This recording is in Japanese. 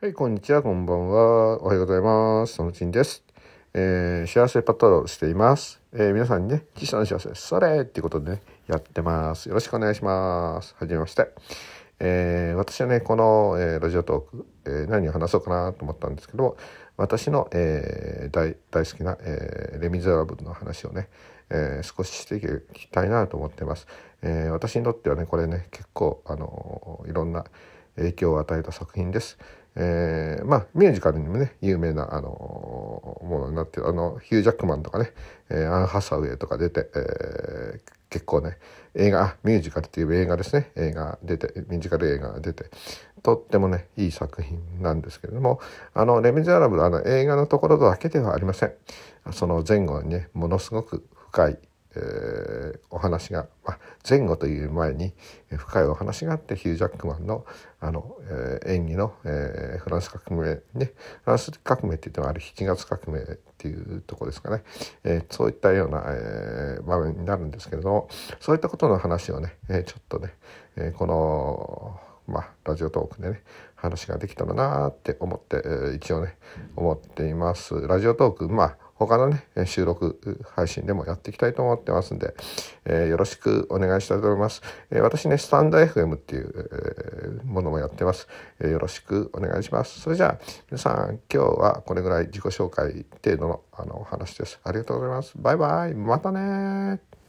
はい、こんにちは、こんばんは。おはようございます。そのちんです。えー、幸せパトロールしています。えー皆さんにね、小さな幸せ、それっていうことでね、やってます。よろしくお願いします。はじめまして。えー私はね、この、えーラジオトーク、えー何を話そうかなと思ったんですけど、私の、えー大大好きな、えーレ・ミゼラブルの話をね、えー少ししていきたいなと思ってます。えー私にとってはね、これね、結構、あのいろんな影響を与えた作品です。えーまあミュージカルにもね有名なあのものになってるあのヒュー・ジャックマンとかね、えーアン・ハサウェイとか出て、えー結構ね映画ミュージカルっていう映画ですね。映画出てミュージカル映画が出てとってもねいい作品なんですけれどもあの「レ・ミゼラブル」あの映画のところだけではありません。その前後にねものすごく深いえーお話が、まあ、前後という前に深いお話があってヒュー・ジャックマンのあの、えー演技の、えーフランス革命ねフランス革命って言ってもあれ7月革命っていうとこですかね、えーそういったような、え場面になるんですけれどもそういったことの話をね、えちょっとね、えこのまあ、ラジオトークでね話ができたらなって思って、えー一応ね思っています。ラジオトークまあ他のね収録配信でもやっていきたいと思ってますんで、えーよろしくお願いしたいと思います、えー私ねスタンド FM っていう、えーものもやってます、えよろしくお願いします。それじゃあ皆さん今日はこれぐらい自己紹介程度のあのお話です。ありがとうございます。バイバイ。またね